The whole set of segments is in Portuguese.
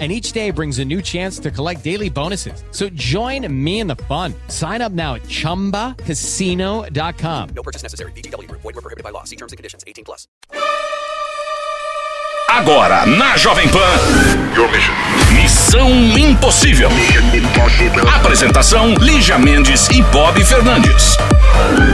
and each day brings a new chance to collect daily bonuses. So join me in the fun. Sign up now at ChumbaCasino.com. No purchase necessary. BGW. Void were prohibited by law. See terms and conditions. 18 plus. Agora, na Jovem Pan. Your mission. Missão Impossível. Apresentação: Lígia Mendes e Bob Fernandes.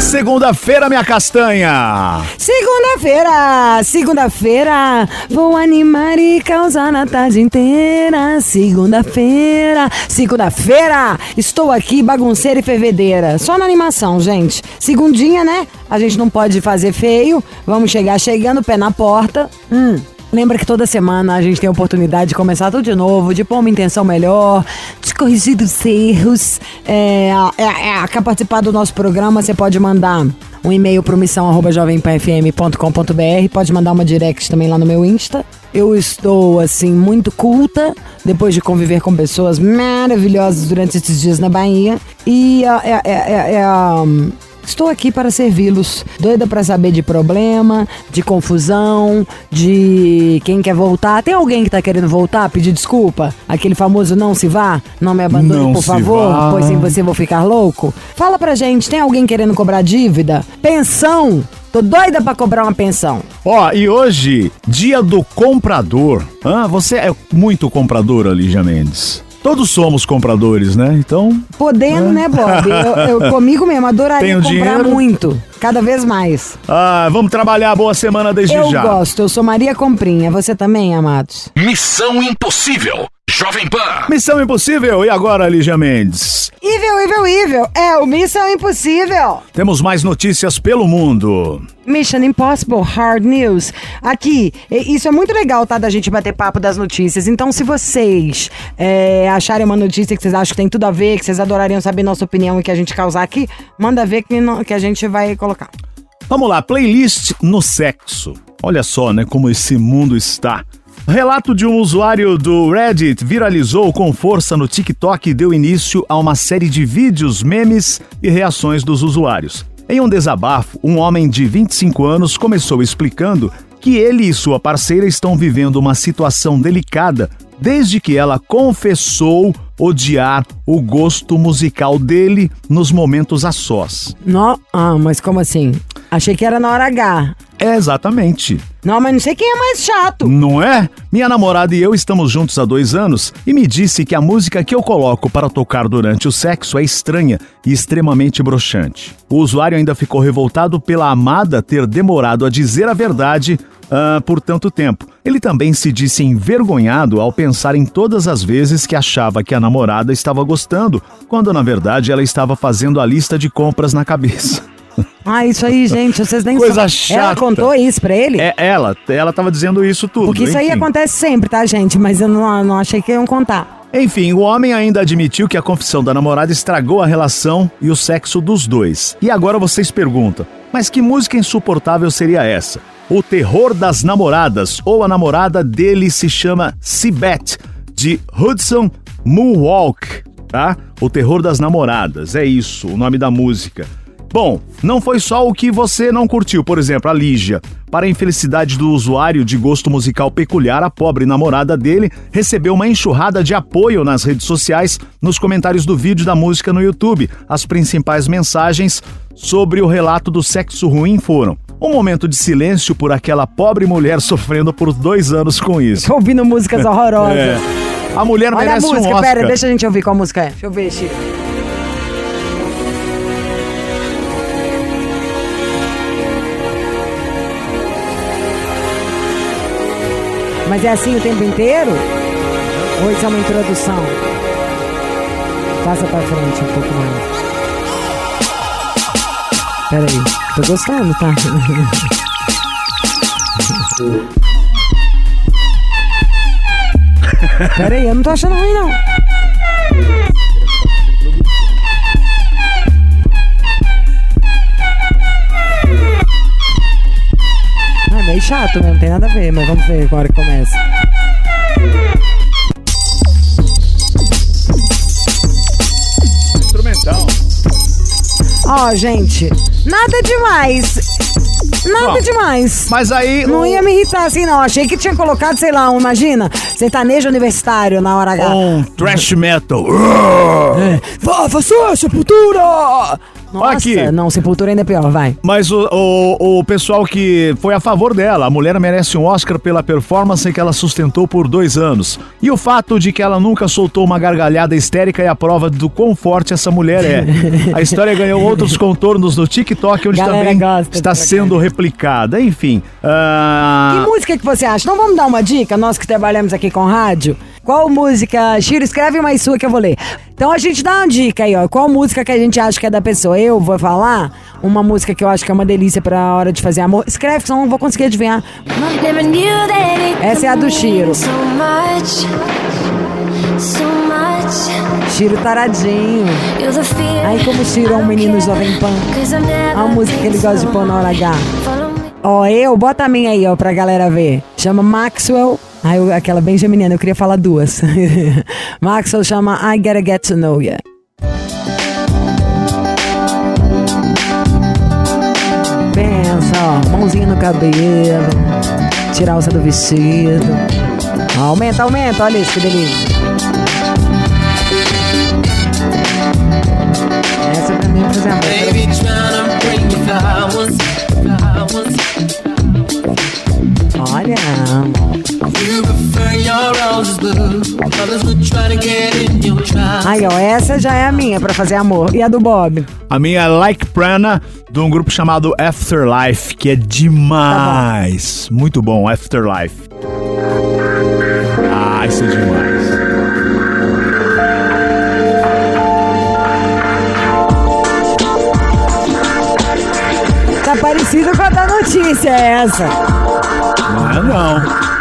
Segunda-feira, minha castanha. Segunda-feira, segunda-feira, vou animar e causar na tarde inteira. Segunda-feira, segunda-feira, estou aqui bagunceira e fervedeira. Só na animação, gente. Segundinha, né? A gente não pode fazer feio. Vamos chegar chegando, pé na porta. Hum. Lembra que toda semana a gente tem a oportunidade de começar tudo de novo, de pôr uma intenção melhor, de corrigir os erros. É, é, é, quer participar do nosso programa, você pode mandar um e-mail para missão@jovempanfm.com.br, pode mandar uma direct também lá no meu Insta. Eu estou assim muito culta depois de conviver com pessoas maravilhosas durante esses dias na Bahia e é, é, é, é Estou aqui para servi-los. Doida para saber de problema, de confusão, de quem quer voltar. Tem alguém que tá querendo voltar, pedir desculpa? Aquele famoso não se vá? Não me abandone, Não por favor, vá. pois sem você vou ficar louco? Fala pra gente, tem alguém querendo cobrar dívida? Pensão? Tô doida pra cobrar uma pensão. Ó, e hoje, dia do comprador. Ah, você é muito compradora, Lígia Mendes. Todos somos compradores, né? Então, Podendo, né, Bob? Eu, eu comigo mesmo, adoraria Tenho comprar dinheiro. muito. Cada vez mais. ah, vamos trabalhar. Boa semana desde eu já. gosto, eu sou Maria Comprinha. Você também, amados? Missão Impossível. Jovem Pan. Missão impossível. E agora, Lígia Mendes? Evil, evil, evil. É o Missão Impossível. Temos mais notícias pelo mundo. Mission Impossible Hard News. Aqui, isso é muito legal, tá? Da gente bater papo das notícias. Então, se vocês é, acharem uma notícia que vocês acham que tem tudo a ver, que vocês adorariam saber nossa opinião e que a gente causar aqui, manda ver que, não- que a gente vai colocar. Vamos lá, playlist no sexo. Olha só, né, como esse mundo está. Relato de um usuário do Reddit viralizou com força no TikTok e deu início a uma série de vídeos, memes e reações dos usuários. Em um desabafo, um homem de 25 anos começou explicando que ele e sua parceira estão vivendo uma situação delicada desde que ela confessou odiar o gosto musical dele nos momentos a sós. Nó, ah, mas como assim? Achei que era na hora H. É exatamente. Não, mas não sei quem é mais chato. Não é? Minha namorada e eu estamos juntos há dois anos e me disse que a música que eu coloco para tocar durante o sexo é estranha e extremamente broxante. O usuário ainda ficou revoltado pela amada ter demorado a dizer a verdade ah, por tanto tempo. Ele também se disse envergonhado ao pensar em todas as vezes que achava que a namorada estava gostando, quando na verdade ela estava fazendo a lista de compras na cabeça. Ah, isso aí, gente, vocês nem Coisa sabem. Ela chata. contou isso pra ele? É ela, ela estava dizendo isso tudo. Porque isso aí enfim. acontece sempre, tá, gente? Mas eu não, não achei que iam contar. Enfim, o homem ainda admitiu que a confissão da namorada estragou a relação e o sexo dos dois. E agora vocês perguntam: mas que música insuportável seria essa? O Terror das Namoradas, ou a namorada dele se chama Sibeth, de Hudson Moonwalk, tá? O Terror das Namoradas, é isso, o nome da música. Bom, não foi só o que você não curtiu, por exemplo, a Lígia. Para a infelicidade do usuário de gosto musical peculiar, a pobre namorada dele recebeu uma enxurrada de apoio nas redes sociais, nos comentários do vídeo da música no YouTube. As principais mensagens sobre o relato do sexo ruim foram: um momento de silêncio por aquela pobre mulher sofrendo por dois anos com isso. Ouvindo músicas horrorosas. É. A mulher Olha a merece música, um Oscar. pera, deixa a gente ouvir qual música é. Deixa eu ver, Chico. Mas é assim o tempo inteiro? Ou isso é uma introdução? Passa pra frente um pouco mais. Pera aí, tô gostando, tá? Pera aí, eu não tô achando ruim, não. Meio chato mesmo, não tem nada a ver, mas vamos ver agora que começa. Instrumental. Ó, gente, nada demais. Nada Bom, demais. Mas aí. Não o- ia me irritar assim, não. Achei que tinha colocado, sei lá, um, imagina, sertanejo universitário na hora H. Um thrash metal. Vá, faça sepultura! Nossa, Aqui. não, sepultura ainda é pior, vai. Mas o, o, o pessoal que foi a favor dela, a mulher merece um Oscar pela performance que ela sustentou por dois anos. E o fato de que ela nunca soltou uma gargalhada histérica é a prova do quão forte essa mulher é. A história ganhou outros contornos no TikTok, onde Galera também está sendo replicada. Enfim. ah, Que música que você acha? Então vamos dar uma dica, nós que trabalhamos aqui com rádio. Qual música? Chiro, escreve mais sua que eu vou ler. Então a gente dá uma dica aí, ó. Qual música que a gente acha que é da pessoa? Eu vou falar uma música que eu acho que é uma delícia pra hora de fazer amor. Escreve, senão não vou conseguir adivinhar. Essa é a do Chiro. Chiro taradinho. Ai, como Chiro é um menino jovem pan. A música que ele gosta de pôr na hora H. Ó, eu, bota a minha aí, ó, pra galera ver. Chama Maxwell. Ai, eu- aquela bem geminiana, eu queria falar duas. Maxwell chama I Gotta Get to Know Ya. Pensa, ó, mãozinha no cabelo, tirar a alça do vestido. Aumenta, aumenta, olha isso, que delícia. Essa pra mim é fazer amor. Baby, tryna bring me flowers, flowers. Olha, aí ó, essa já é a minha pra fazer amor. E a do Bob? A minha é Like Prana, de um grupo chamado Afterlife, que é demais. Muito bom, Afterlife. Ah, isso é demais. Tá parecido com a da notícia essa. Não é não.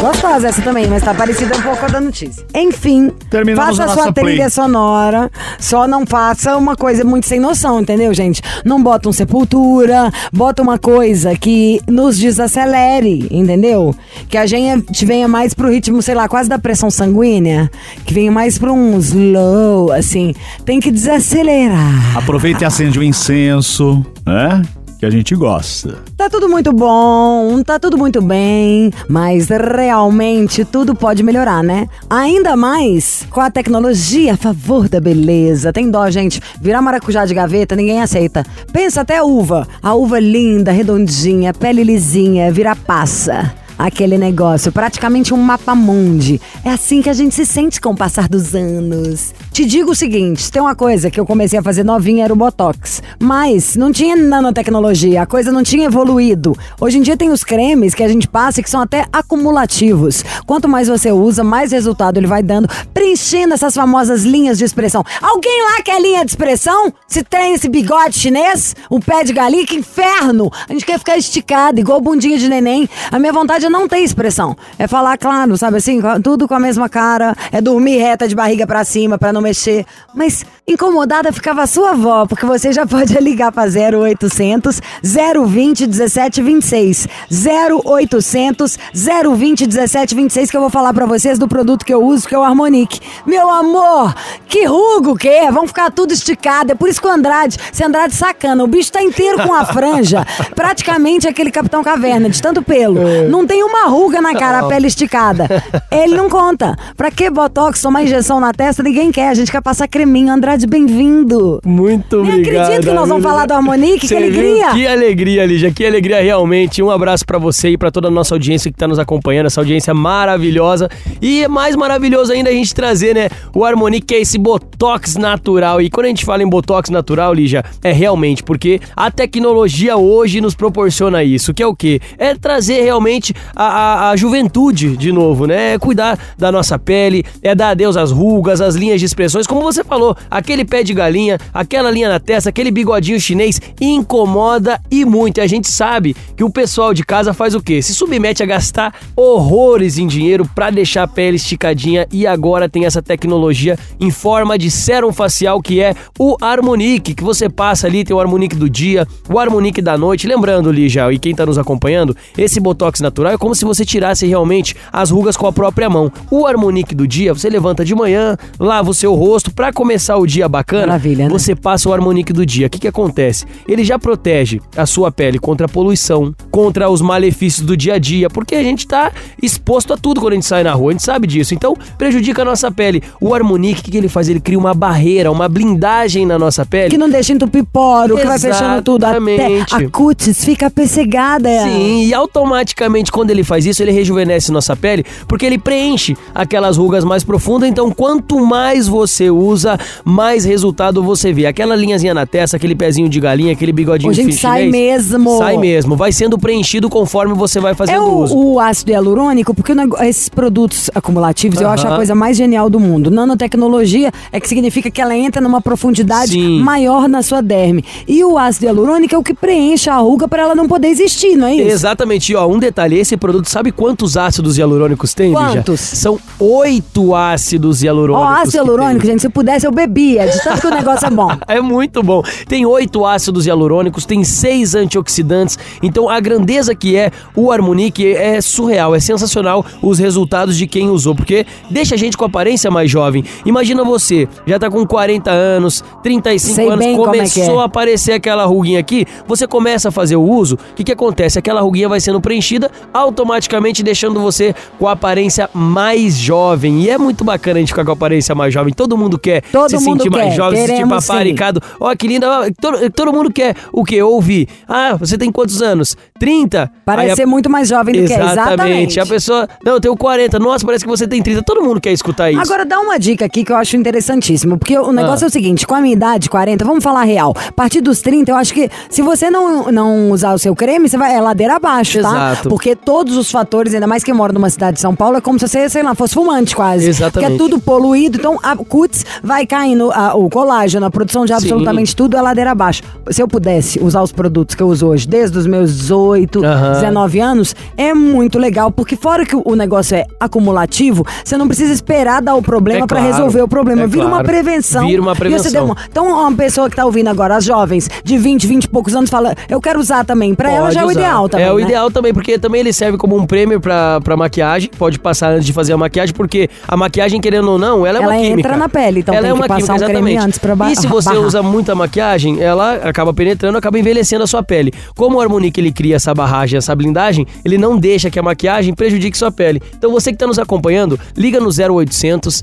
Gostosa essa também, mas tá parecida um pouco com a da notícia. Enfim, Terminamos faça a sua play. trilha sonora, só não faça uma coisa muito sem noção, entendeu, gente? Não bota um sepultura, bota uma coisa que nos desacelere, entendeu? Que a gente venha mais pro ritmo, sei lá, quase da pressão sanguínea, que venha mais pra um slow, assim. Tem que desacelerar. Aproveita e acende o incenso, né? Que a gente gosta. Tá tudo muito bom, tá tudo muito bem, mas realmente tudo pode melhorar, né? Ainda mais com a tecnologia a favor da beleza. Tem dó, gente. Virar maracujá de gaveta, ninguém aceita. Pensa até a uva. A uva linda, redondinha, pele lisinha, vira passa. Aquele negócio, praticamente um mapa mundi. É assim que a gente se sente com o passar dos anos. Te digo o seguinte, tem uma coisa que eu comecei a fazer novinha, era o Botox. Mas não tinha nanotecnologia, a coisa não tinha evoluído. Hoje em dia tem os cremes que a gente passa que são até acumulativos. Quanto mais você usa, mais resultado ele vai dando, preenchendo essas famosas linhas de expressão. Alguém lá quer linha de expressão? Se tem esse bigode chinês, o pé de galinha, que inferno! A gente quer ficar esticado, igual bundinha de neném. A minha vontade é não ter expressão. É falar claro, sabe assim? Tudo com a mesma cara. É dormir reta de barriga pra cima pra não mexer. Mas incomodada ficava a sua avó, porque você já pode ligar pra 0800 020 1726. 0800 020 1726 que eu vou falar pra vocês do produto que eu uso, que é o Harmonique. Meu amor, que rugo que é? Vão ficar tudo esticado. É por isso que o Andrade, se Andrade sacana, o bicho tá inteiro com a franja, praticamente aquele Capitão Caverna, de tanto pelo. Não tem uma ruga na cara, a pele esticada. Ele não conta. Pra que botox, tomar injeção na testa? Ninguém quer. A gente quer passar creminho. Andrade, bem-vindo. Muito Nem obrigado. acredito que nós vamos falar do Harmonique, que alegria. Que alegria, Lígia, que alegria realmente. Um abraço pra você e pra toda a nossa audiência que tá nos acompanhando, essa audiência maravilhosa. E é mais maravilhoso ainda a gente trazer, né, o Harmonique, que é esse botox natural. E quando a gente fala em botox natural, Lígia, é realmente porque a tecnologia hoje nos proporciona isso, que é o quê? É trazer realmente a, a- a juventude de novo, né? É cuidar da nossa pele, é dar adeus às rugas, às linhas de expressões, como você falou, aquele pé de galinha, aquela linha na testa, aquele bigodinho chinês, incomoda e muito. E a gente sabe que o pessoal de casa faz o quê? Se submete a gastar horrores em dinheiro pra deixar a pele esticadinha e agora tem essa tecnologia em forma de sérum facial que é o Harmonique, que você passa ali, tem o Harmonique do dia, o Harmonique da noite. Lembrando, Lígia, e quem tá nos acompanhando, esse Botox natural é como se você tirasse realmente as rugas com a própria mão. O Harmonique do dia, você levanta de manhã, lava o seu rosto, pra começar o dia bacana, Maravilha, né? você passa o Harmonique do dia. O que que acontece? Ele já protege a sua pele contra a poluição, contra os malefícios do dia a dia, porque a gente tá exposto a tudo quando a gente sai na rua, a gente sabe disso. Então, prejudica a nossa pele. O Harmonique, o que, que ele faz? Ele cria uma barreira, uma blindagem na nossa pele. Que não deixa entupir poro, que vai fechando tudo. Até a cutis fica pessegada. Sim, e automaticamente quando ele faz isso, ele rejuvenesce nossa pele, porque ele preenche aquelas rugas mais profundas. Então, quanto mais você usa, mais resultado você vê. Aquela linhazinha na testa, aquele pezinho de galinha, aquele bigodinho fi- sai chinês, mesmo. Sai mesmo. Vai sendo preenchido conforme você vai fazendo É o, uso. o ácido hialurônico, porque esses produtos acumulativos eu acho a coisa mais genial do mundo. Nanotecnologia é que significa que ela entra numa profundidade Sim. maior na sua derme. E o ácido hialurônico é o que preenche a ruga para ela não poder existir, não é isso? Exatamente. E, ó, um detalhe, esse produto, sabe quantos ácidos hialurônicos tem, Lígia? Quantos? São oito ácidos Ó, hialurônicos. ácido que hialurônico, gente, se eu pudesse eu bebia, de tanto que o negócio é bom. É muito bom. Tem oito ácidos hialurônicos, tem seis antioxidantes. Então a grandeza que é o Harmonique é surreal, é sensacional os resultados de quem usou, porque deixa a gente com aparência mais jovem. Imagina você, já tá com 40 anos, 35 Sei anos, é começou é. a aparecer aquela ruguinha aqui, você começa a fazer o uso, o que que acontece? Aquela ruguinha vai sendo preenchida, automaticamente deixando você com a aparência mais jovem. E é muito bacana a gente ficar com a aparência mais jovem. Todo mundo quer Todo se mundo sentir mais quer, jovem, se sentir paparicado. Ó, que linda. Ó, todo, todo mundo quer o quê? Ouvir. Ah, você tem quantos anos? 30? Parece a- ser muito mais jovem do que é. Exatamente. A pessoa, não, eu tenho 40. Nossa, parece que você tem 30. Todo mundo quer escutar isso. Agora dá uma dica aqui que eu acho interessantíssimo, porque o negócio Ah. é o seguinte, com a minha idade, 40, vamos falar real. A partir dos 30, eu acho que se você não, não usar o seu creme, você vai é ladeira abaixo, tá? Exato. Porque todos os fatores, ainda mais quem mora numa cidade de São Paulo, é como se você, sei lá, fosse fumante quase. Exatamente. Porque é tudo poluído, então a cutis vai caindo, a- o colágeno, a produção de absolutamente tudo é ladeira abaixo. Se eu pudesse usar os produtos que eu uso hoje, desde os meus 18, Aham. 19 anos, é muito legal, porque fora que o- negócio é acumulativo, você não precisa esperar dar o problema É pra claro, resolver o problema. é Vira uma claro. prevenção. Vira uma você prevenção. uma- Então, uma pessoa que tá ouvindo agora, as jovens, de 20, 20 e poucos anos, fala, eu quero usar também. Pra ela já é o usar. ideal também. É o né? ideal também, porque também ele serve como um prêmio pra, pra maquiagem. Pode passar antes de fazer a maquiagem, porque a maquiagem, querendo ou não, ela é uma Ela química. Na pele, então ela tem é que uma passar química, um creme exatamente. antes pra ba- E se você barrar. usa muita maquiagem, ela acaba penetrando, acaba envelhecendo a sua pele. Como o Harmonique ele cria essa barragem, essa blindagem, ele não deixa que a maquiagem prejudique sua pele. Então você que tá nos acompanhando, liga no 0800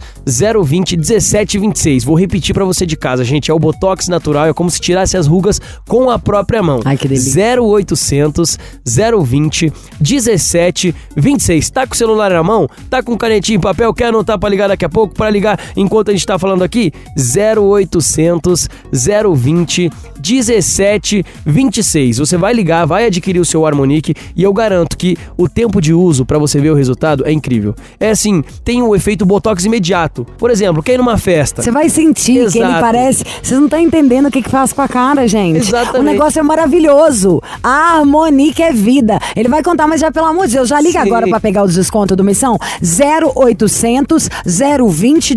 020 1726. Vou repetir pra você de casa, gente, é o Botox natural, é como se tirasse as rugas com a própria mão. Ai, que delícia. 0800 020 1726. Tá com o celular na mão? Tá com canetinha e papel? Quer anotar pra ligar daqui a pouco? Pra ligar enquanto a gente tá falando aqui? 0800 020 1726. Você vai ligar, vai adquirir o seu Harmonique e eu garanto que o tempo de uso pra você ver o resultado é incrível. É assim, tem o efeito botox imediato. Por exemplo, quer ir numa festa? Você vai sentir que ele Exato. parece. Vocês não estão entendendo o que, que faz com a cara, gente. Exatamente. O negócio é maravilhoso. A Harmonique é vida. Ele vai contar, mas já, pelo amor de Deus, já liga Sim. agora pra pegar os descontos do Missão. 0800 020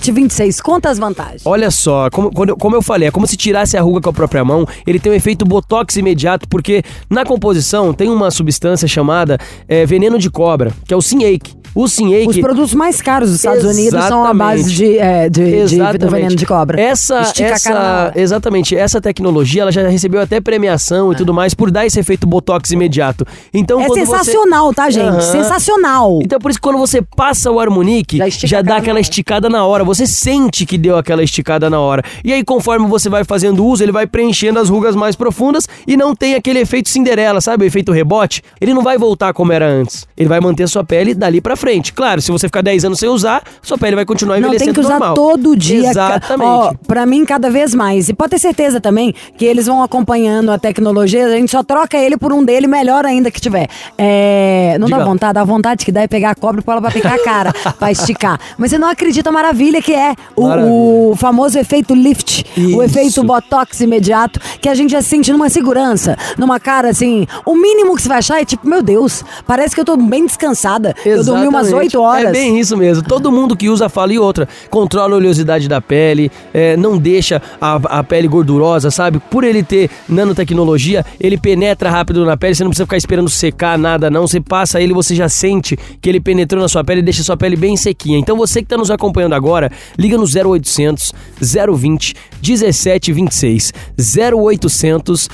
1726. Conta as vantagens. Olha só, como, quando eu- como eu falei, é como se tirasse a ruga com a própria mão. Ele tem um efeito botox imediato, porque na composição tem uma substância chamada é, veneno de cobra, que é o Sinhake. O Sinhake. Os produtos mais caros dos Estados Unidos são a base Exatamente. de, é, de, de, Exatamente. do veneno de cobra. Essa, Estica essa, exatamente, essa tecnologia ela já recebeu até premiação e tudo mais por dar esse efeito botox imediato. Então, É quando você- sensacional, tá, gente? Aham. Sensacional. Então por isso que quando você passa o Harmonique, Já já, dá aquela hora. esticada na hora. Você sente que deu aquela esticada na hora. E aí conforme você vai fazendo uso, ele vai preenchendo as rugas mais profundas e não tem aquele efeito Cinderela, sabe? O efeito rebote. Ele não vai voltar como era antes. Ele vai manter sua pele dali pra frente. Claro, se você ficar 10 anos sem usar, sua pele vai continuar Não, envelhecendo tem que usar normal. todo dia. Exatamente. Ó, pra mim, cada vez mais. E pode ter certeza também que eles vão acompanhando a tecnologia, a gente só troca ele por um dele, melhor ainda que tiver. É, não Diga dá vontade, dá vontade que dá é pegar a cobra e pôr ela pra picar a cara, pra esticar. Mas você não acredita a maravilha Ele que é Maravilha. o, o famoso efeito lift, o Isso. efeito botox imediato, que a gente já sente numa segurança, numa cara assim. O mínimo que você vai achar é tipo, meu Deus, parece que eu tô bem descansada. Eu dormi umas Exatamente. 8 horas. É bem isso mesmo. Todo mundo que usa fala e outra. Controla a oleosidade da pele, é, não deixa a, a pele gordurosa, sabe? Por ele ter nanotecnologia, ele penetra rápido na pele, você não precisa ficar esperando secar nada, não. Você passa ele, você já sente que ele penetrou na sua pele e deixa a sua pele bem sequinha. Então você que tá nos acompanhando agora, liga no 0800 020 1726. 0800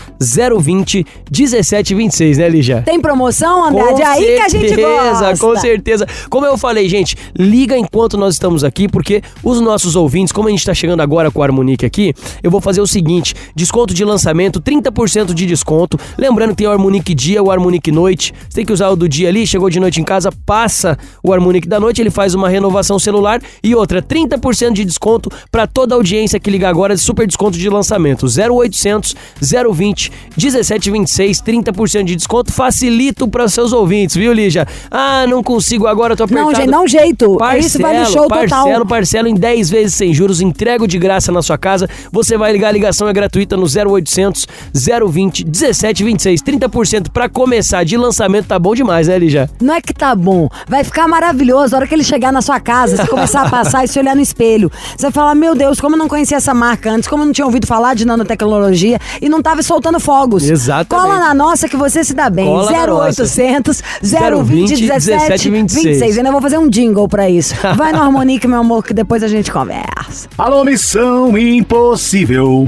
020 1726, né, Lígia? Tem promoção, André? Com É aí que a gente certeza, gosta. Com certeza. Como eu falei, gente, liga enquanto nós estamos aqui, porque os nossos ouvintes, como a gente tá chegando agora com a Harmonique aqui, eu vou fazer o seguinte: desconto de lançamento, 30% de desconto. Lembrando que tem o Harmonique dia, o Harmonique noite. Você tem que usar o do dia ali, chegou de noite em casa, passa o Harmonique da noite, ele faz uma renovação celular e outra, 30% de desconto para toda a audiência que liga agora, super desconto de lançamento. 0800 020 1726, 30% de desconto. Facilito para seus ouvintes, viu, Lígia? Ah, não consigo agora, tô apertado. Não, gente, não jeito. Parcelo, Isso vale o show parcelo, total. parcelo em 10 vezes sem juros, entrego de graça na sua casa. Você vai ligar, a ligação é gratuita no 0800 020 1726. 30% para começar de lançamento, tá bom demais, né, Lígia? Não é que tá bom. Vai ficar maravilhoso. A hora que ele chegar na sua casa, você começar a passar e se olhar no espelho. Você vai falar, meu Deus, como eu não conhecia essa marca antes, como eu não tinha ouvido falar de nanotecnologia e não tava soltando fogos. Exatamente. Cola na nossa que você se dá bem. Cola na 0800 020 17 26. Ainda vou fazer um jingle pra isso. Vai no Harmonique, meu amor, que depois a gente conversa. Alô, Missão Impossível.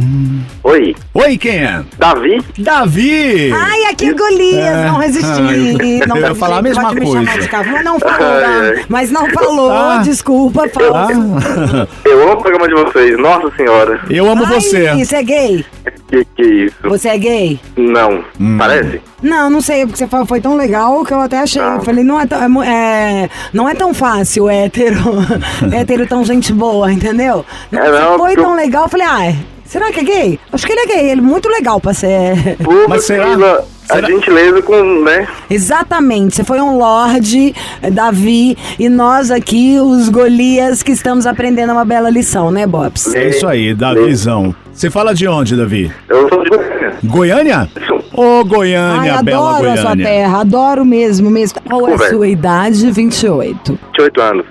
Oi, Oi, quem é? Davi? Davi! Ai, aqui Golias, não resisti. eu não ia falar a mesma pode me coisa. chamar de cavalo, mas não falou, Ai, não. ai. mas não falou, Ah. desculpa, fala. Ah, Eu amo o programa de vocês, nossa senhora. eu amo Ai, você. Você é gay? Que que é isso? Você é gay? Não, Hum. parece? Não, não sei, porque você falou, foi tão legal que eu até achei. Eu falei, não é, tão, é é- não é tão fácil hétero, hétero tão gente boa, entendeu? É, Você não, foi porque eu- tão legal, eu falei, ah, será que é gay? Acho que ele é gay, ele é muito legal pra ser. Mas será- precisa a será- gentileza com, né? Exatamente, você foi um lorde, eh, Davi, e nós aqui, os Golias, que estamos aprendendo uma bela lição, né, Bobs? É isso aí, Davizão. Você fala de onde, Davi? Eu sou de Goiânia. Goiânia? Ô, Goiânia, Ai, bela adoro a sua Goiânia. terra, adoro mesmo, mesmo. Qual é a sua idade? 28. 28 anos.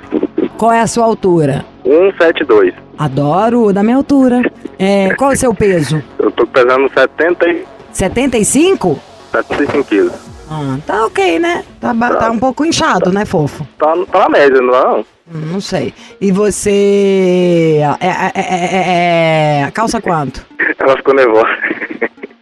Qual é a sua altura? 172. Adoro, da minha altura. É, qual é o seu peso? Eu tô pesando 70 e 75? 75 quilos. Ah, tá ok, né? Tá, ba- tá um pouco inchado, né, fofo? Tá, tá na média, não é não? Hum, Não sei. E você. É, é, é, é, é- calça quanto? Ela ficou nervosa.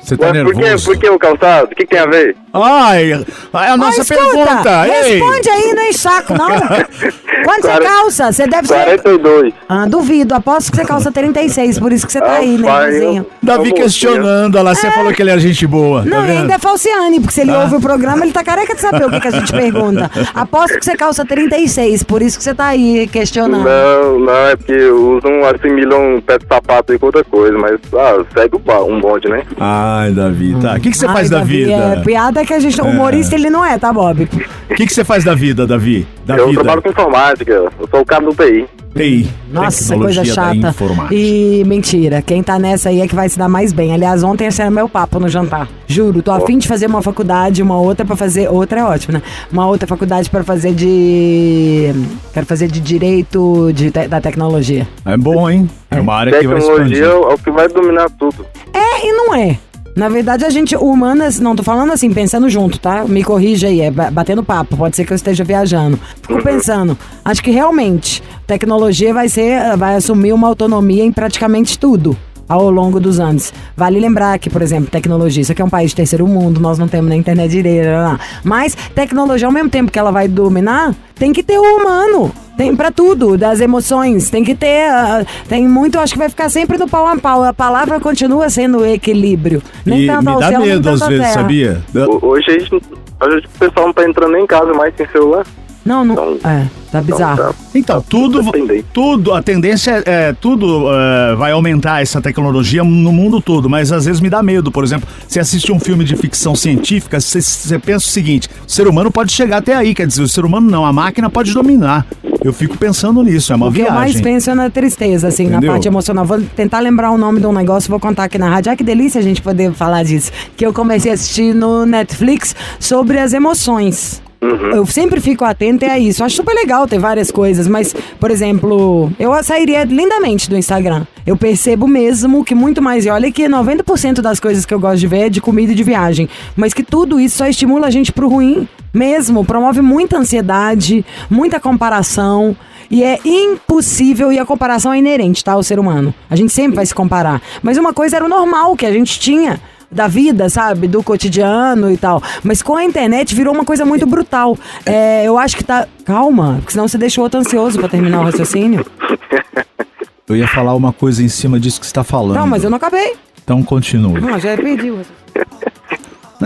Você tá Mas por que, nervoso? por que o calçado? O que, que tem a ver? Ai, é a nossa Ah, escuta, pergunta. Ei. Responde aí, não enche saco, não. Quanto você calça? Você deve ser. 42. Ah, duvido. Aposto que você calça 36, por isso que você tá Ah, aí, né, pai? Davi questionando, olha lá, você falou que ele era gente boa, tá Não, e vendo? ainda é falciane, porque se ele ouve o programa, ele tá careca de saber o que, que a gente pergunta. Aposto que você calça 36, por isso que você tá aí questionando. Não, não, é porque usam, assimilam um pé de sapato aí com outra coisa, mas ah, segue um bonde, né? Ai, Davi, tá. O que, que você Ai, faz da Davi, vida? É, piada que a gente. Humorista ele não é, tá, Bob? O que, que você faz da vida, Davi? Da eu vida. trabalho com informática, eu sou o cara do TI. TI. Nossa, coisa chata. E mentira, quem tá nessa aí é que vai se dar mais bem. Aliás, ontem esse era meu papo no jantar. Juro, tô afim de fazer uma faculdade, uma outra pra fazer. Outra é ótimo, né? Uma outra faculdade pra fazer de. Quero fazer de direito de te- da tecnologia. É bom, hein? É uma área que vai Tecnologia expandir. é é o que vai dominar tudo. É e não é. Na verdade, a gente, humanas, não tô falando assim, pensando junto, tá? Me corrija aí, é ba- batendo papo, pode ser que eu esteja viajando. Fico pensando, acho que realmente tecnologia vai ser, vai assumir uma autonomia em praticamente tudo ao longo dos anos. Vale lembrar que, por exemplo, tecnologia, isso aqui é um país de terceiro mundo, nós não temos nem internet direita, lá. mas tecnologia, ao mesmo tempo que ela vai dominar, tem que ter o humano. Tem pra tudo, das emoções, tem que ter, ah, tem muito, acho que vai ficar sempre no pau a pau. A palavra continua sendo equilíbrio. Nem E tanto me ao dá céu, nem medo tanto às vezes, terra. sabia? Ho- Hoje, a gente, hoje o pessoal não tá entrando nem em casa mais sem celular. Não, não. Então- é, tá bizarro. tá- Então, tudo, dependente. tudo, a tendência é, é, tudo é, vai aumentar essa tecnologia no mundo todo, mas às vezes me dá medo. Por exemplo, você assiste um filme de ficção científica, você, você pensa o seguinte: o ser humano pode chegar até aí, quer dizer, o ser humano não, a máquina pode dominar. Eu fico pensando nisso, é uma O que eu viagem. mais penso é na tristeza, assim, Entendeu? na parte emocional. Vou tentar lembrar o nome de um negócio, vou contar aqui na rádio. Ah, que delícia a gente poder falar disso. Que eu comecei a assistir no Netflix sobre as emoções. Eu sempre fico atenta a isso. Eu acho super legal ter várias coisas, mas, por exemplo, eu sairia lindamente do Instagram. Eu percebo mesmo que muito mais. E olha que 90% das coisas que eu gosto de ver é de comida e de viagem. Mas que tudo isso só estimula a gente pro ruim. Mesmo, promove muita ansiedade, muita comparação. E é impossível, e a comparação é inerente, tá? Ao ser humano. A gente sempre vai se comparar. Mas uma coisa era o normal que a gente tinha da vida, sabe? Do cotidiano e tal. Mas com a internet virou uma coisa muito brutal. É, eu acho que tá. Calma, porque senão você deixa o outro ansioso pra terminar o raciocínio. Eu ia falar uma coisa em cima disso que você está falando. Não, mas eu não acabei. Então continue. Não, já perdi o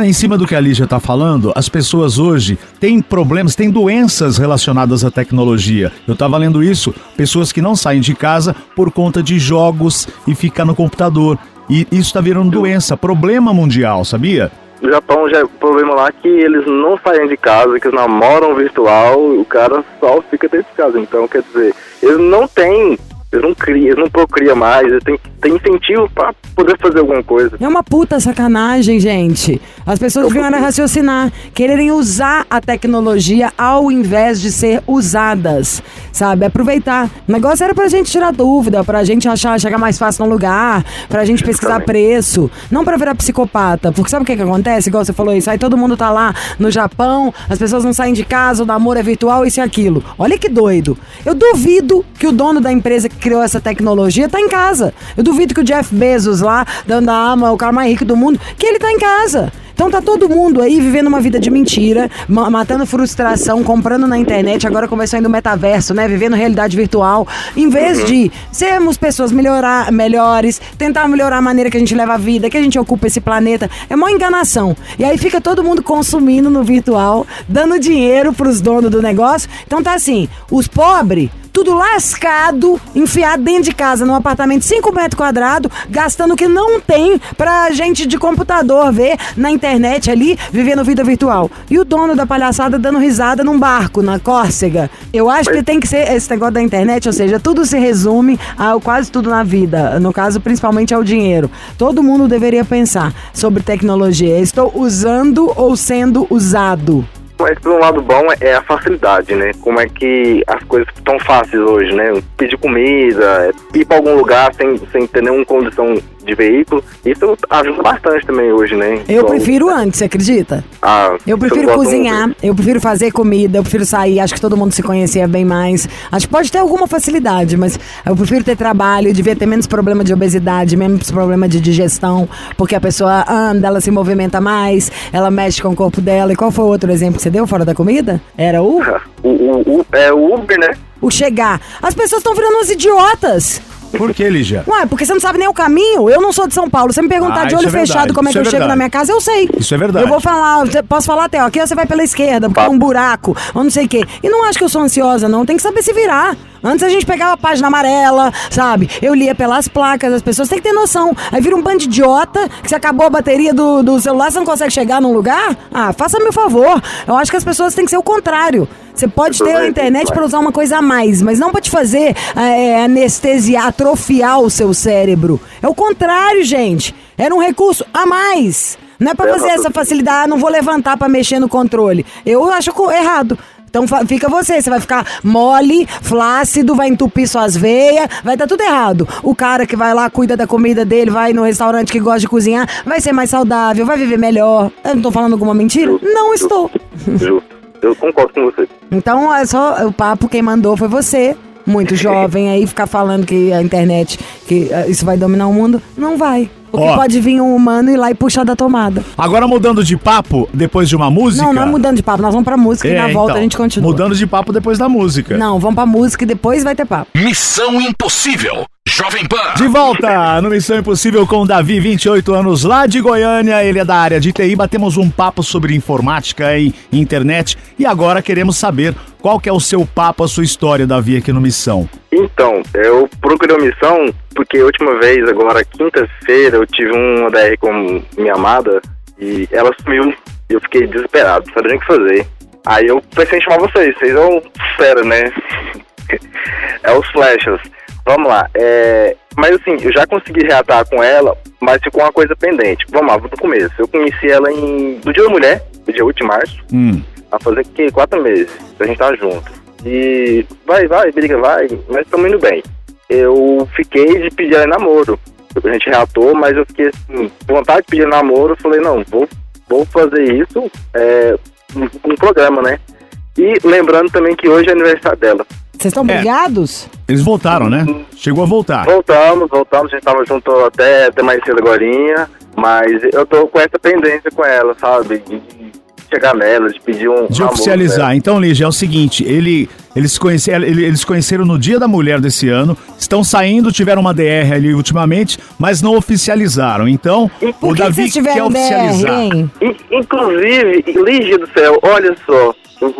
Em cima do que a Lígia está falando, as pessoas hoje têm problemas, têm doenças relacionadas à tecnologia. Eu estava lendo isso, pessoas que não saem de casa por conta de jogos e ficar no computador. E isso está virando doença, problema mundial, sabia? No Japão já é problema lá que eles não saem de casa, que eles namoram virtual, o cara só fica dentro de casa. Então, quer dizer, eles não têm, eles não criam, eles não procriam mais, eles têm, têm incentivo pra poder fazer alguma coisa. É uma puta sacanagem, gente. As pessoas deviam era raciocinar, quererem usar a tecnologia ao invés de ser usadas, sabe? Aproveitar. O negócio era pra gente tirar dúvida, pra gente achar, chegar mais fácil no lugar, pra gente pesquisar preço, não pra virar psicopata. Porque sabe o que que acontece? Igual você falou isso, aí todo mundo tá lá no Japão, as pessoas não saem de casa, o namoro é virtual, isso e aquilo. Olha que doido. Eu duvido que o dono da empresa que criou essa tecnologia tá em casa. Eu duvido que o Jeff Bezos lá, dando a ama, o cara mais rico do mundo, que ele tá em casa. Então tá todo mundo aí vivendo uma vida de mentira, ma- matando frustração, comprando na internet, agora começou indo metaverso, né? Vivendo realidade virtual. Em vez de sermos pessoas melhorar, melhores, tentar melhorar a maneira que a gente leva a vida, que a gente ocupa esse planeta, é uma enganação. E aí fica todo mundo consumindo no virtual, dando dinheiro pros donos do negócio. Então tá assim, os pobres tudo lascado, enfiado dentro de casa, num apartamento de 5 metros quadrados, gastando o que não tem pra gente de computador ver na internet ali, vivendo vida virtual. E o dono da palhaçada dando risada num barco, na Córcega. Eu acho que tem que ser esse negócio da internet, ou seja, tudo se resume a quase tudo na vida. No caso, principalmente ao dinheiro. Todo mundo deveria pensar sobre tecnologia. Estou usando ou sendo usado? Mas por um lado bom é a facilidade, né? Como é que as coisas estão fáceis hoje, né? Pedir comida, ir para algum lugar sem, sem ter nenhuma condição de veículo, isso ajuda bastante também hoje, né? Eu Igual- prefiro antes, você acredita? Ah, Eu prefiro cozinhar, eu prefiro fazer comida, eu prefiro sair. Acho que todo mundo se conhecia bem mais. Acho que pode ter alguma facilidade, mas eu prefiro ter trabalho, devia ter menos problema de obesidade, menos problema de digestão, porque a pessoa anda, ela se movimenta mais, ela mexe com o corpo dela. E qual foi o outro exemplo que você deu fora da comida? Era o? O, o, o- é o Uber, né? O chegar. As pessoas estão virando uns idiotas. Por que, Lígia? Ué, porque você não sabe nem o caminho. Eu não sou de São Paulo. Você me perguntar Ah, de isso olho é verdade, fechado como é isso que é eu chego verdade. na minha casa, eu sei. Isso é verdade. Eu vou falar, eu posso falar até, ó, aqui você vai pela esquerda, porque é um buraco, ou não sei o quê. E não acho que eu sou ansiosa, não. Tem que saber se virar. Antes a gente pegava a página amarela, sabe? Eu lia pelas placas, as pessoas têm que ter noção. Aí vira um bando de idiota, que se acabou a bateria do, do celular, você não consegue chegar num lugar? Ah, faça-me o favor. Eu acho que as pessoas têm que ser o contrário. Você pode ter a internet para usar uma coisa a mais, mas não para te fazer é, anestesiar, atrofiar o seu cérebro. É o contrário, gente. Era um recurso a mais. Não é para fazer essa facilidade, ah, não vou levantar para mexer no controle. Eu acho errado. Então fica você, você vai ficar mole, flácido, vai entupir suas veias, vai dar tudo errado. O cara que vai lá, cuida da comida dele, vai no restaurante que gosta de cozinhar, vai ser mais saudável, vai viver melhor. Eu não tô falando alguma mentira? Não estou. Eu concordo com você. Então é só o papo, quem mandou foi você. Muito jovem aí, ficar falando que a internet, que eh, isso vai dominar o mundo. Não vai. Porque Ó. pode vir um humano ir lá e puxar da tomada. Agora mudando de papo, depois de uma música. Não, não é mudando de papo, nós vamos pra música e É, na volta então, a gente continua. Mudando de papo depois da música. Não, vamos pra música e depois vai ter papo. Missão Impossível. Jovem Pan. De volta no Missão Impossível com o Davi, 28 anos, lá de Goiânia. Ele é da área de TI. Batemos um papo sobre informática e internet. E agora queremos saber qual que é o seu papo, a sua história, Davi, aqui no Missão. Então, eu procurei uma missão porque a última vez, agora quinta-feira, eu tive uma DR com minha amada e ela sumiu e eu fiquei desesperado, não sabia nem o que fazer. Aí eu pensei em chamar vocês, vocês são fera, né? é os flechas. Vamos lá, é... mas assim, eu já consegui reatar com ela, mas ficou uma coisa pendente. Vamos lá, vou do começo. Eu conheci ela em... no dia da mulher, no dia 8 de março, Hum. a fazer que quatro meses a gente tá junto. E vai, vai, briga, vai, mas estamos indo bem. Eu fiquei de pedir ela namoro. A gente reatou, mas eu fiquei assim, com vontade de pedir namoro, eu falei, não, vou, vou fazer isso, é, um, um programa, né? E lembrando também que hoje é aniversário dela. Vocês estão É. brigados? Eles voltaram, né? Chegou a voltar. Voltamos, voltamos, a gente tava junto até, até mais cedo agora, mas eu tô com essa pendência com ela, sabe? De, chegar nela, de pedir um De namoro oficializar. dela. Então, Lígia, é o seguinte: ele, eles, se conheceram, ele- eles conheceram no Dia da Mulher desse ano, estão saindo, tiveram uma DR ali ultimamente, mas não oficializaram. Então, Por o que, que Davi vocês quer DR, oficializar. hein? In- Inclusive, Lígia do céu, olha só,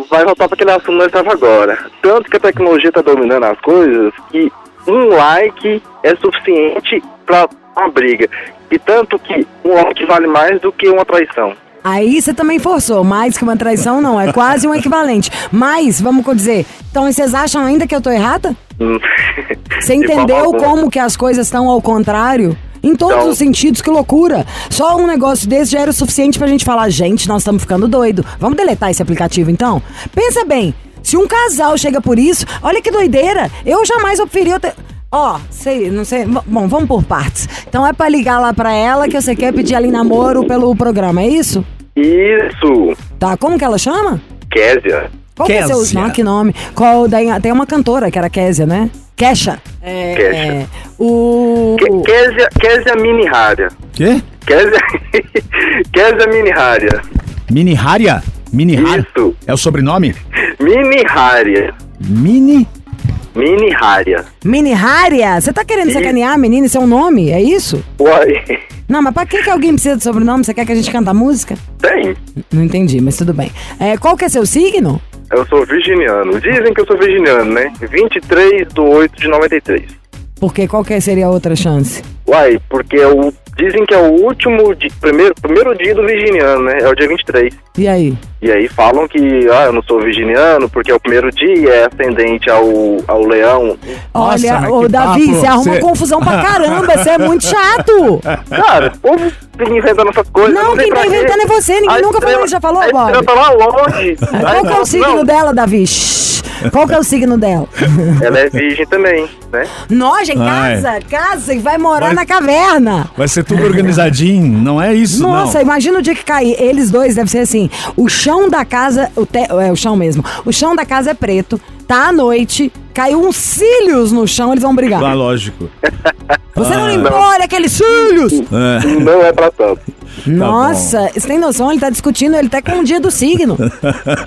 vai voltar para aquele assunto que nós estava agora. Tanto que a tecnologia está dominando as coisas que um like é suficiente para uma briga. E tanto que um like vale mais do que uma traição. Aí você também forçou, mais que uma traição não, é quase um equivalente. Mas, vamos dizer, então vocês acham ainda que eu tô errada? Hum. Você entendeu como que as coisas estão ao contrário? Em todos Então- os sentidos, que loucura. Só um negócio desse já era o suficiente pra gente falar, gente, nós estamos ficando doido. Vamos deletar esse aplicativo então? Pensa bem, se um casal chega por isso, olha que doideira. Eu jamais operi outra... Ó, sei, não sei. Bom, vamos por partes. Então é pra ligar lá pra ela que você quer pedir ali namoro pelo programa, é isso? Isso, Tá, como que ela chama? Késia. Qual que é seu... Késia. Nome. Qual, daí, tem uma cantora que era Késia, né? Kesha. É, Kesha. é, o... Ke- Késia, Késia Mini Rária. Quê? Késia, Késia Mini Rária. Mini Haria? Mini Haria? Isso, É o sobrenome? Mini Rária. Mini. Mini Rária. Mini Haria. Você tá querendo sacanear a menina? Isso é um nome? É isso? Uai, Não, mas pra que, que alguém precisa de sobrenome? Você quer que a gente cante a música? tem. Não entendi, mas tudo bem. É, qual que é seu signo? Eu sou virginiano. Dizem que eu sou virginiano, né? 23 de 8 de 93. Porque qual que seria a outra chance? Uai, porque é o, dizem que é o último dia, primeiro, primeiro dia do virginiano, né? É o dia 23. E aí? E aí falam que, ah, eu não sou virginiano porque é o primeiro dia, é ascendente ao, ao leão. Nossa, Olha, mas ô Davi, papo. você arruma Você- confusão pra caramba. Você é muito chato. Cara, o povo fica inventando essas coisas. Não, sei quem tá pra quê. inventando é você, ninguém A nunca falou estrela- isso, já falou, A Bob? tá lá longe. Qual que é o signo dela, Davi? Qual que é o signo dela? Ela é virgem também, né? Noja, Ai. casa, casa e vai morar Vai- na caverna. Vai ser tudo organizadinho, não é isso, Nossa, não. imagina o dia que cair. Eles dois deve ser assim. O chão da casa, o te, é o chão mesmo. O chão da casa é preto. Tá à noite, caiu uns cílios no chão, eles vão brigar. Ah, lógico. Você não Ah. limpou, olha aqueles cílios! É. Não é pra tanto. Nossa, você tem noção? Ele tá discutindo, ele tá com o dia do signo.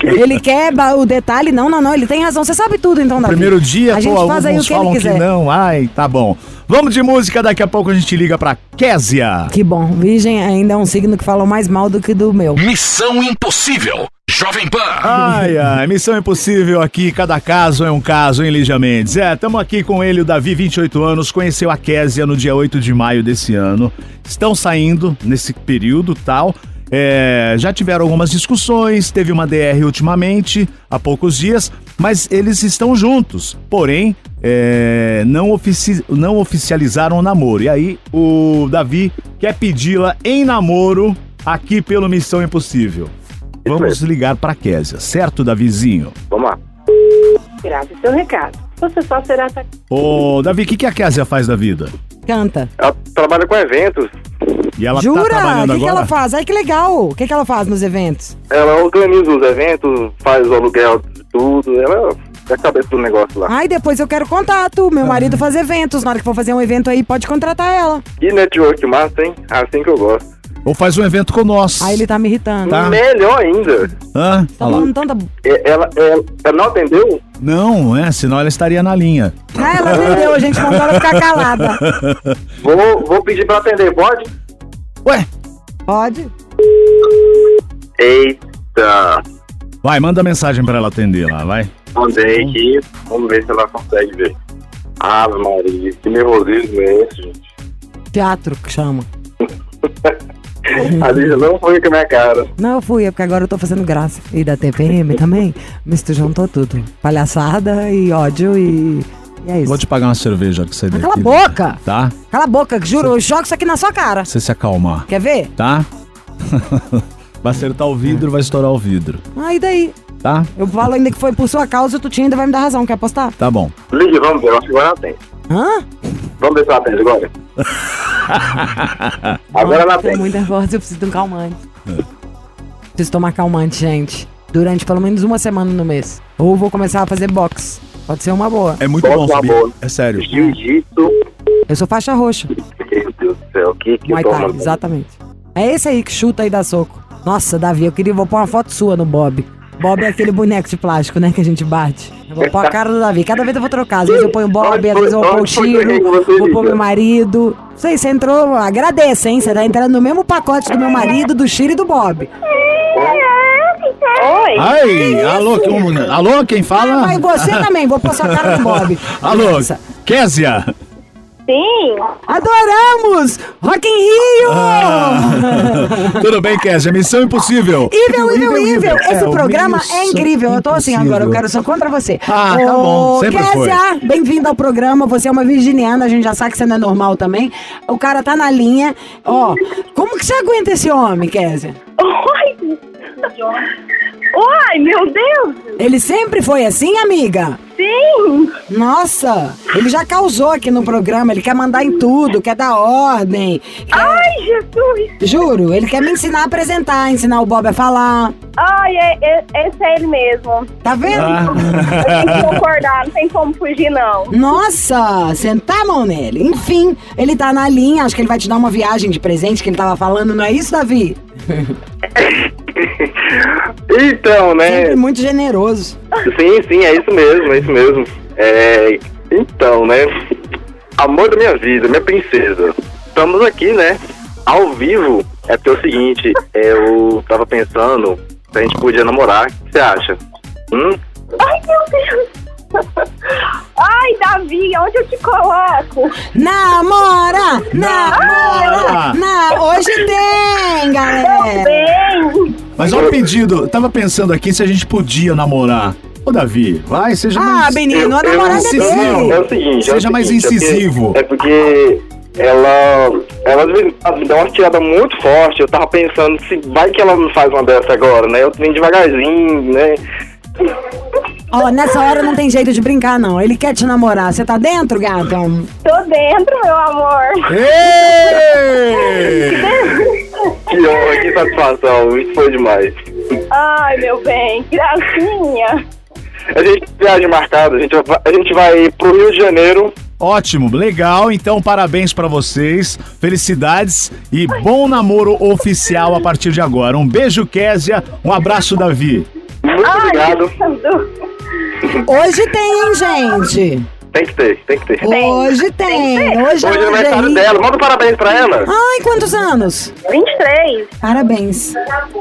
ele quer ba- o detalhe, não, não, não, ele tem razão. Você sabe tudo então, Davi. Primeiro dia, a pô, gente faz aí o que ele falam que quiser. não. Ai, tá bom. Vamos de música, daqui a pouco a gente liga pra Késia. Que bom, virgem ainda é um signo que fala mais mal do que do meu. Missão Impossível. Jovem Pan. Ai, ai, missão impossível aqui, cada caso é um caso, hein, Lígia Mendes? É, estamos aqui com ele, o Davi, 28 anos, conheceu a Késia no dia 8 de maio desse ano. Estão saindo nesse período tal. É, já tiveram algumas discussões, teve uma DR ultimamente, há poucos dias, mas eles estão juntos. Porém, é, não, ofici- não oficializaram o namoro. E aí, o Davi quer pedi-la em namoro aqui pelo Missão Impossível. Vamos mesmo. ligar para Késia, certo, Davizinho? Vamos lá. Grave seu recado. Você só será atacado. Ô, Davi, o que, que a Késia faz da vida? Canta. Ela trabalha com eventos. E ela tá Jura? trabalhando O que, que ela faz? Ai, que legal. O que, que ela faz nos eventos? Ela organiza os eventos, faz o aluguel de tudo. Ela é a cabeça do negócio lá. Ai, depois eu quero contato. Meu marido faz eventos. Na hora que for fazer um evento aí, pode contratar ela. E network massa, hein? Assim que eu gosto. Ou faz um evento com nós. Aí ele tá me irritando. Tá. Melhor ainda. Hã? Tá falando tanta. É, Ela, ela, ela não atendeu? Não, é, senão ela estaria na linha. Ah, ela atendeu, a gente mandou ela ficar calada. Vou, vou pedir pra atender, pode? Ué, Pode? Eita. vai, manda mensagem pra ela atender lá, vai. Mandei aqui. Vamos ver se ela consegue ver. Ave Maria, que nervosismo é esse, gente? Teatro que chama. A Lígia não foi com a minha cara. Não, eu fui, é porque agora eu tô fazendo graça. E da TPM também. Mas tu juntou tudo. Palhaçada e ódio e. E é isso. Vou te pagar uma cerveja que você Mas daqui. cala a boca! Tá? Cala a boca, que juro, eu jogo isso aqui na sua cara. Você se acalmar, Quer ver? tá? vai acertar o vidro, vai estourar o vidro, Ah, e daí? tá? Eu falo ainda que foi por sua causa, tu tinha ainda vai me dar razão. Quer apostar? Tá bom. Lígia, vamos ver. Eu acho que agora atende. Hã? Vamos ver se ela atende agora. agora ela Tô atende. muito nervosa, eu preciso de um calmante. Preciso tomar calmante, gente. Durante pelo menos uma semana no mês. Ou vou começar a fazer boxe. Pode ser uma boa. É muito bom, sabia? boa? É sério. Jiu-jitsu. Eu sou faixa roxa. Meu Deus do céu, o que que Muay eu tô Thai, mandando? exatamente. É esse aí que chuta e dá soco. Nossa, Davi, eu queria vou pôr uma foto sua no Bob. Bob é aquele boneco de plástico, né, que a gente bate. Eu vou pôr a cara do Davi. Cada vez eu vou trocar. Às vezes eu ponho o Bob, às vezes eu vou pôr o você, vou pôr meu marido. Não sei, você entrou, agradeça, hein? Você tá entrando no mesmo pacote do meu marido, do Chiro e do Bob. Oi. Ai, alô, quem, alô, quem fala? Mas você também, vou pôr sua cara no Bob. Alô, Nossa. Sim. Adoramos! Rock in Rio! Tudo bem, Késia? Missão Impossível. Ível, ível, ível! É, Esse o programa é incrível. Eu tô assim agora, eu quero só contra você. Ah, tá bom, sempre. Kézia, bem-vinda ao programa. Você é uma virginiana, a gente já sabe que você não é normal também. O cara tá na linha. Ó, como que você aguenta esse homem, Kézia? Oi. Oi, meu Deus. Ele sempre foi assim, amiga? Sim. Nossa, ele já causou aqui no programa, ele quer mandar em tudo, quer dar ordem. quer- Ai, Jesus. Juro, ele quer me ensinar a apresentar, ensinar o Bob a falar. Ai, é, é- esse é ele mesmo. Tá vendo? Eu tenho que concordar, não tem como fugir, não. Nossa, sentar a mão nele. Enfim, ele tá na linha, acho que ele vai te dar uma viagem de presente que ele tava falando, não é isso, Davi? Então, né? Sempre muito generoso. Sim, sim, é isso mesmo, é isso mesmo. É, então, né? Amor da minha vida, minha princesa. Estamos aqui, né? Ao vivo. É porque é o seguinte, eu tava pensando se a gente podia namorar. O que você acha? Hum? Ai, meu Deus. Ai, Davi, onde eu te coloco? Namora! Namora! Na, hoje tem, galera! Bem. Mas olha o pedido. Tava pensando aqui se a gente podia namorar. Ô, Davi, vai, seja Ah, mais... menino, a Eu- eu- namorada é incisivo. dele. É o seguinte. é o Seja mais seguinte, é porque- incisivo. É porque ela. Ela me dá uma tirada muito forte. Eu tava pensando se vai que ela me faz uma dessa agora, né? Eu vim devagarzinho, né? Ó, nessa hora não tem jeito de brincar, não. Ele quer te namorar. Você tá dentro, gata? Tô dentro, meu amor. Ei! Que honra, que satisfação. Isso foi demais. Ai, meu bem, que gracinha. A gente tem viagem marcada, a gente, vai, a gente vai pro Rio de Janeiro. Ótimo, legal. Então, parabéns pra vocês. Felicidades e bom namoro oficial a partir de agora. Um beijo, Késia. Um abraço, Davi. Muito Ai, obrigado. Hoje tem, hein, gente? Tem que ter, tem que ter. Hoje tem. Hoje Hoje é é aniversário lingerie. dela. Manda um parabéns pra ela. Ai, quantos anos? 23. Parabéns.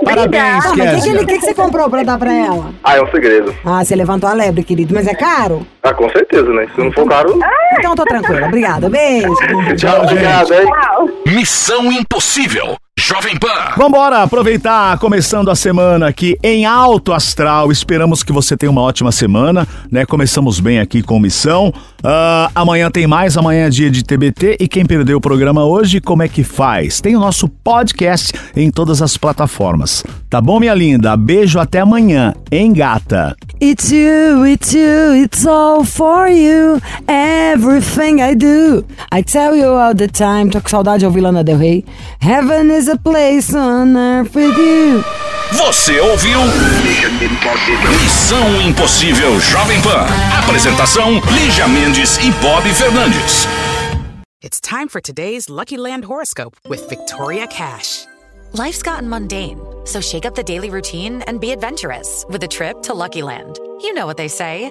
Parabéns, Ah, mas o que, que, que que você comprou pra dar pra ela? Ah, é um segredo. Ah, você levantou a lebre, querido. Mas é caro? Ah, com certeza, né? Se não for caro. Então eu tô tranquila. Obrigada. Beijo. Tchau, gente. Obrigado, hein? Tchau. Missão Impossível. Jovem Pan. Vambora aproveitar, começando a semana aqui em alto astral. Esperamos que você tenha uma ótima semana, né? Começamos bem aqui com missão. Ah, amanhã tem mais, amanhã é dia de TBT. E quem perdeu o programa hoje, como é que faz? Tem o nosso podcast em todas as plataformas. Tá bom, minha linda? Beijo até amanhã, hein, gata? It's you, it's you, it's all for you. Everything I do. I tell you all the time. Tô com saudade de ouvir Lana Del Rey. Heaven is a place on earth with you. Você ouviu? Missão Impossível Jovem Pan. Apresentação: Lígia Mendes e Bob Fernandes. It's time for today's Lucky Land horoscope with Victoria Cash. Life's gotten mundane, so shake up the daily routine and be adventurous with a trip to Lucky Land. You know what they say.